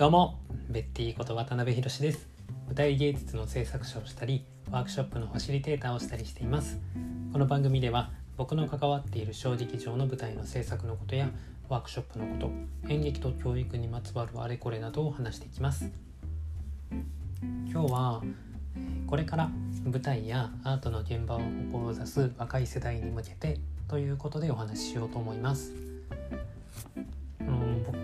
どうもベッティこと渡辺博です。舞台芸術の制作者をしたりワークショップのファシリテーターをしたりしています。この番組では僕の関わっている小劇場の舞台の制作のことやワークショップのこと演劇と教育にまつわるあれこれなどを話していきます。今日はこれから舞台やアートの現場を志す若い世代に向けてということでお話ししようと思います。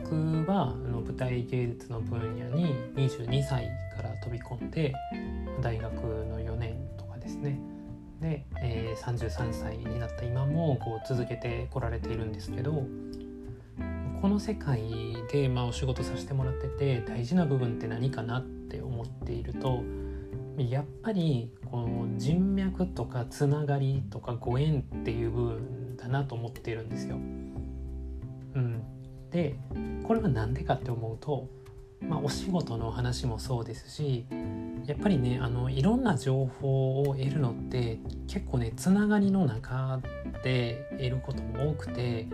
僕は舞台芸術の分野に22歳から飛び込んで大学の4年とかですねで、えー、33歳になった今もこう続けてこられているんですけどこの世界で、まあ、お仕事させてもらってて大事な部分って何かなって思っているとやっぱりこの人脈とかつながりとかご縁っていう部分だなと思っているんですよ。うん、でこれは何でかって思うと、まあ、お仕事の話もそうですしやっぱりねあのいろんな情報を得るのって結構ねつながりの中で得ることも多くて、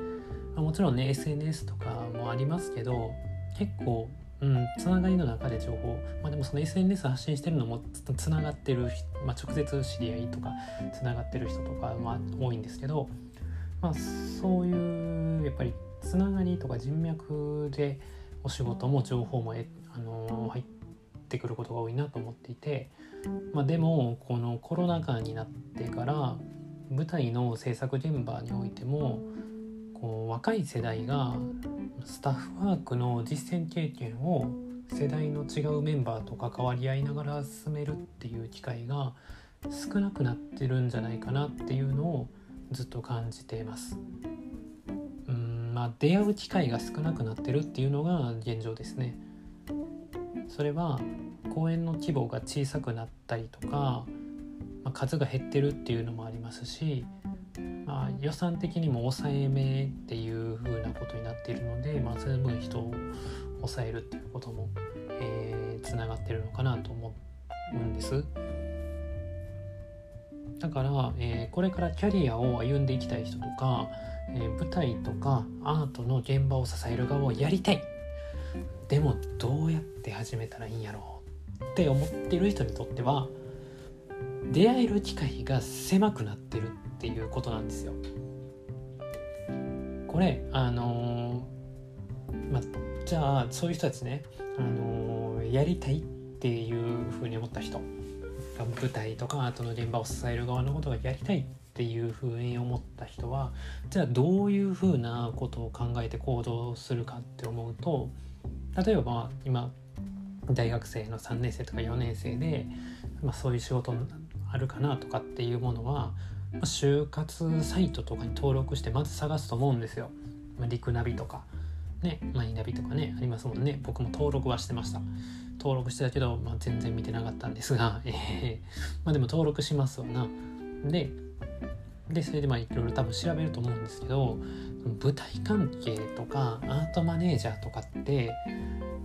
まあ、もちろんね SNS とかもありますけど結構うん、つながりの中で情報、まあ、でもその SNS 発信してるのもつながってる、まあ、直接知り合いとかつながってる人とか、まあ、多いんですけど、まあ、そういうやっぱりつながりとか人脈でお仕事も情報もえあの入ってくることが多いなと思っていて、まあ、でもこのコロナ禍になってから舞台の制作現場においてもこう若い世代がスタッフワークの実践経験を世代の違うメンバーと関わり合いながら進めるっていう機会が少なくなってるんじゃないかなっていうのをずっと感じています。まあ出会う機会が少なくなってるっていうのが現状ですね。それは公演の規模が小さくなったりとか、まあ、数が減ってるっていうのもありますしまあ、予算的にも抑えめっていう風なことになっているので、まあ、その分人を抑えるっていうことも、えー、つながってるのかなと思うんです。だから、えー、これからキャリアを歩んでいきたい人とか、え、舞台とかアートの現場を支える側をやりたいでもどうやって始めたらいいんやろうって思ってる人にとっては出会える機会が狭くなってるっていうことなんですよ。これあのー、まじゃあそういう人たちね、あのー、やりたいっていうふうに思った人舞台とかアートの現場を支える側のことがやりたいっていうふうに思った人はじゃあどういうふうなことを考えて行動するかって思うと例えば今大学生の3年生とか4年生で、まあ、そういう仕事あるかなとかっていうものはま就活サイトとかに登録してまず探すと思うんですよ。まあ、リクナビとか、ね、マイナビとかね、ありますもんね。僕も登録はしてました。登録してたけど、まあ、全然見てなかったんですが、えー、まあでも登録しますわな。で、で、それでまあいろいろ多分調べると思うんですけど、舞台関係とかアートマネージャーとかって、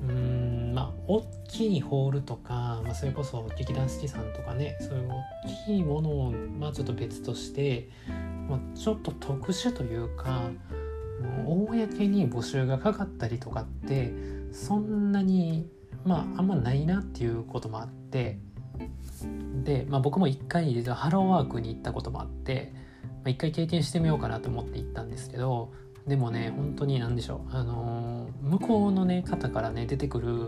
うん、まあ大きいホールとか、まあ、それこそ劇団四季さんとかねそういう大きいものを、まあ、ちょっと別として、まあ、ちょっと特殊というか公に募集がかかったりとかってそんなにまああんまないなっていうこともあってで、まあ、僕も一回ハローワークに行ったこともあって一回経験してみようかなと思って行ったんですけどでもね本当に何でしょうあのー、向こうのね方からね出てくる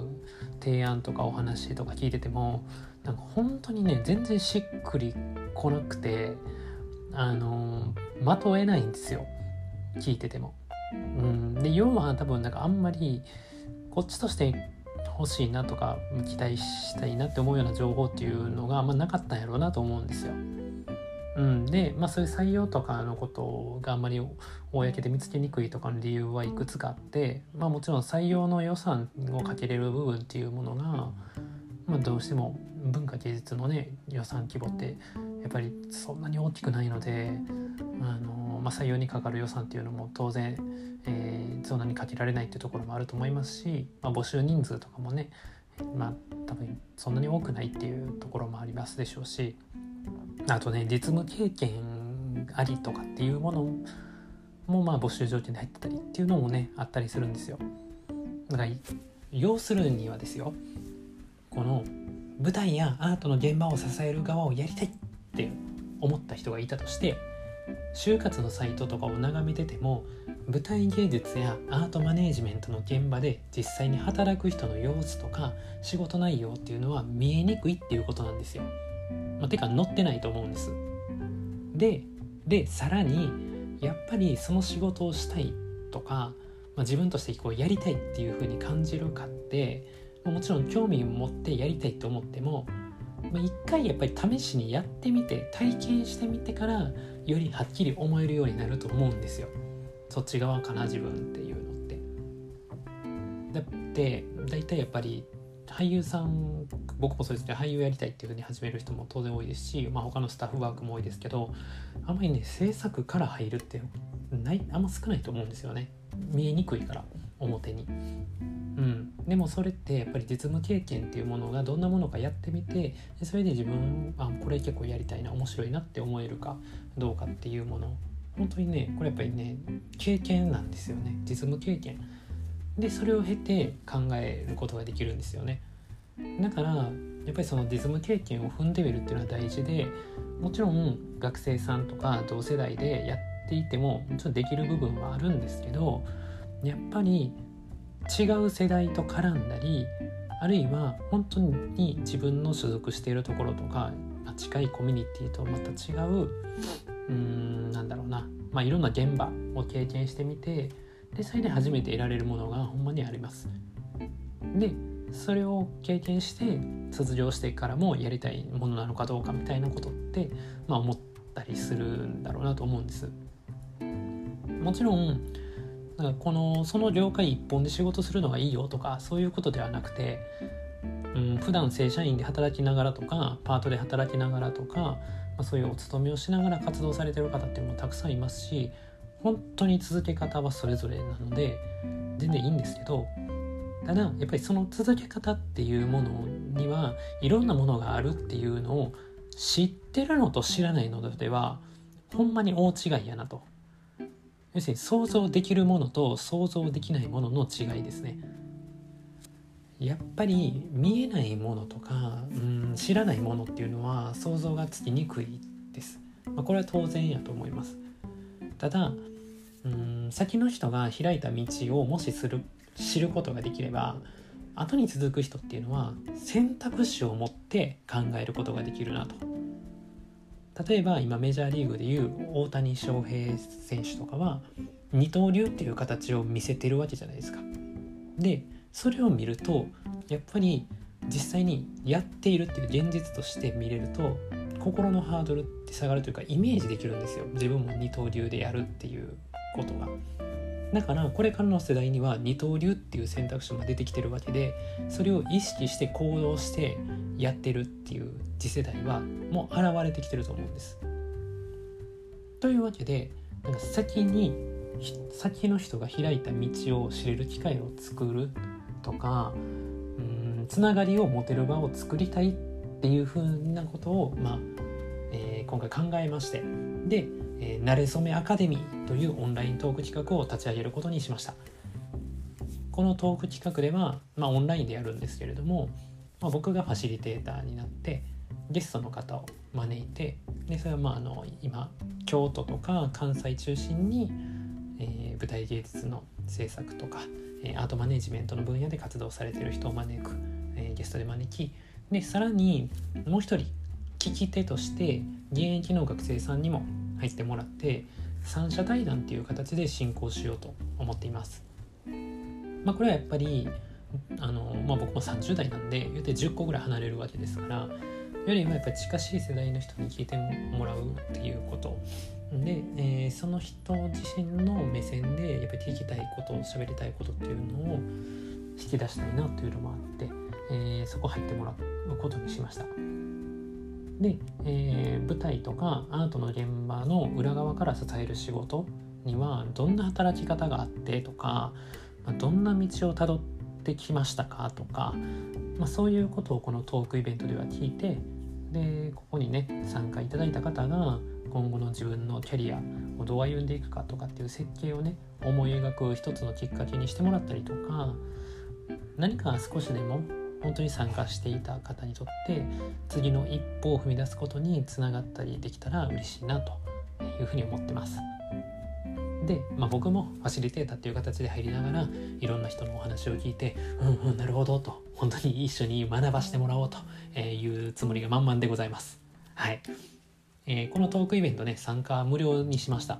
提案とかお話とか聞いててもなんか本当にね全然しっくりこなくてあのー、まとえないんですよ聞いてても。うん、で要は多分なんかあんまりこっちとして欲しいなとか期待したいなって思うような情報っていうのがあんまなかったんやろうなと思うんですよ。うん、で、まあ、そういう採用とかのことがあんまり公で見つけにくいとかの理由はいくつかあって、まあ、もちろん採用の予算をかけれる部分っていうものが、まあ、どうしても文化芸術のね予算規模ってやっぱりそんなに大きくないのであの、まあ、採用にかかる予算っていうのも当然、えー、そんなにかけられないっていうところもあると思いますし、まあ、募集人数とかもねまあ多分そんなに多くないっていうところもありますでしょうしあとね実務経験ありとかっていうものもまあ募集条件で入ってたりっていうのもねあったりするんですよ。だから要するにはですよこの舞台やアートの現場を支える側をやりたいって思った人がいたとして就活のサイトとかを眺めてても舞台芸術やアートマネージメントの現場で実際に働く人の様子とか仕事内容っていうのは見えにくいっていうことなんですよ。まあ、てか載ってないと思うんです。ででさらにやっぱりその仕事をしたいとか、まあ、自分としてこうやりたいっていうふうに感じるかってもちろん興味を持ってやりたいと思ってもまあ、一回やっぱり試しにやってみて体験してみてからよりはっきり思えるようになると思うんですよそっち側かな自分っていうのって。だって大体やっぱり俳優さん僕もそうですけど俳優やりたいっていうふうに始める人も当然多いですし、まあ、他のスタッフワークも多いですけどあんまりね制作から入るってないあんま少ないと思うんですよね。見えにくいから表に。うん、でもそれってやっぱり実務経験っていうものがどんなものかやってみてそれで自分あこれ結構やりたいな面白いなって思えるかどうかっていうもの本当にねこれやっぱりね経験なんですよね。実務経験。でそれを経て考えることができるんですよね。だからやっぱりその実務経験を踏んでみるっていうのは大事でもちろん学生さんとか同世代でやっていてもちょっとできる部分はあるんですけどやっぱり違う世代と絡んだりあるいは本当に自分の所属しているところとか近いコミュニティとまた違ううーんなんだろうな、まあ、いろんな現場を経験してみてでそれで初めて得られるものがほんまにあります。でそれを経験して卒業してからもやりたいものなのかどうかみたいなことって、まあ、思ったりするんだろうなと思うんです。もちろんだかこのその業界一本で仕事するのがいいよとかそういうことではなくて、うん、普段正社員で働きながらとかパートで働きながらとか、まあ、そういうお勤めをしながら活動されてる方っていうのもたくさんいますし本当に続け方はそれぞれなので全然いいんですけどただやっぱりその続け方っていうものにはいろんなものがあるっていうのを知ってるのと知らないのではほんまに大違いやなと。要するに想像できるものと想像できないものの違いですね。やっぱり見えないものとかうん知らないものっていうのは想像がつきにくいです、まあ、これは当然やと思います。ただうん先の人が開いた道をもしする知ることができれば後に続く人っていうのは選択肢を持って考えることができるなと。例えば今メジャーリーグでいう大谷翔平選手とかは二刀流っていう形を見せてるわけじゃないですか。でそれを見るとやっぱり実際にやっているっていう現実として見れると心のハードルって下がるというかイメージできるんですよ自分も二刀流でやるっていうことが。だからこれからの世代には二刀流っていう選択肢も出てきてるわけでそれを意識して行動してやってるっていう次世代はもう現れてきてると思うんです。というわけでなんか先に先の人が開いた道を知れる機会を作るとかうんつながりを持てる場を作りたいっていうふうなことを、まあえー、今回考えましてでえー、慣れ初めアカデミーというオンライントーク企画を立ち上げることにしました。このトーク企画では、まあ、オンラインでやるんですけれども、まあ、僕がファシリテーターになってゲストの方を招いてでそれはまああの今京都とか関西中心に、えー、舞台芸術の制作とか、えー、アートマネジメントの分野で活動されている人を招く、えー、ゲストで招きでさらにもう一人聞き手として現役の学生さんにも入ってもらって三者対談っていう形で進行しようと思っています。まあ、これはやっぱりあの、まあ、僕も30代なんで言うて10個ぐらい離れるわけですからよりもやっぱり近しい世代の人に聞いてもらうっていうことで、えー、その人自身の目線でやっぱり聞きたいこと喋りたいことっていうのを引き出したいなというのもあって、えー、そこ入ってもらうことにしました。で、えー、舞台とかアートの現場の裏側から支える仕事にはどんな働き方があってとか、まあ、どんな道をたどってきましたかとか、まあ、そういうことをこのトークイベントでは聞いてでここにね参加いただいた方が今後の自分のキャリアをどう歩んでいくかとかっていう設計をね思い描く一つのきっかけにしてもらったりとか何か少しでも本当に参加していた方にとって次の一歩を踏み出すことにつながったりできたら嬉しいなというふうに思ってます。で、まあ、僕もファシリテーターっていう形で入りながらいろんな人のお話を聞いてうんうんなるほどと本当に一緒に学ばしてもらおうというつもりが満々でございます。はい、えー、このトークイベントね参加無料にしました。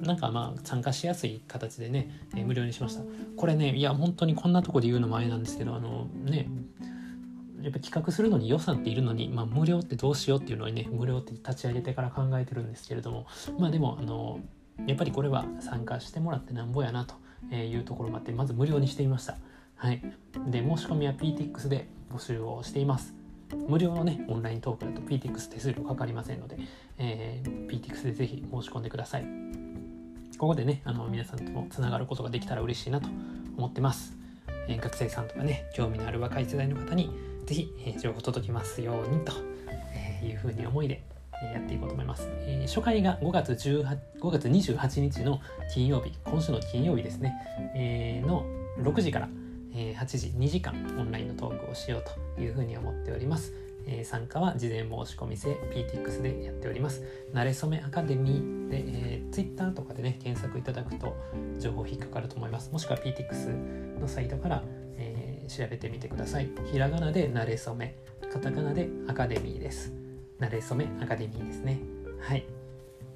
なんかまあ参加しやすい形でね、えー、無料にしました。これねいや本当にこんなとこで言うのもあれなんですけどあのねやっぱ企画するのに予算っているのに、まあ、無料ってどうしようっていうのにね無料って立ち上げてから考えてるんですけれどもまあでもあのやっぱりこれは参加してもらってなんぼやなというところもあってまず無料にしてみました。はい、で申し込みは PTX で募集をしています。無料のねオンライントークだと PTX 手数料かかりませんので、えー、PTX でぜひ申し込んでください。ここでねあの皆さんともつながることができたら嬉しいなと思ってます。えー、学生さんとかね興味のある若い世代の方にぜひ、えー、情報届きますようにというふうに思いでやっていこうと思います。えー、初回が5月18 5月28日の金曜日、今週の金曜日ですね、えー、の6時から、え、8時2時間オンラインのトークをしようというふうに思っております。え、参加は事前申し込み制 PTX でやっております。なれそめアカデミーで、えー、Twitter とかでね、検索いただくと情報引っかかると思います。もしくは PTX のサイトから、えー、調べてみてください。ひらがなでなれそめ、カタカナでアカデミーです。なれそめアカデミーですね。はい。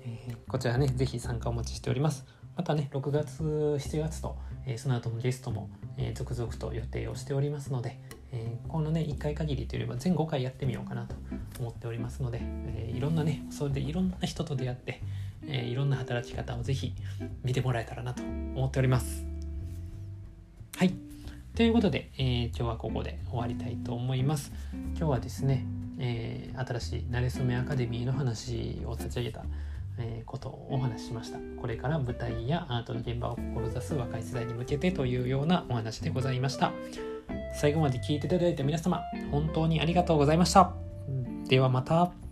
えー、こちらね、ぜひ参加お待ちしております。またね、6月、7月と、えー、その後のゲストも、えー、続々と予定をしておりますので、え、このね、1回限りというよりは全5回やってみようかなと思っておりますので、えいろんなね、それでいろんな人と出会って、えいろんな働き方をぜひ見てもらえたらなと思っております。はい。ということで、え、今日はここで終わりたいと思います。今日はですね、えー、新しいなれそめアカデミーの話を立ち上げた、えー、ことをお話ししました。これから舞台やアートの現場を志す若い世代に向けてというようなお話でございました。最後まで聞いていただいた皆様本当にありがとうございました。ではまた。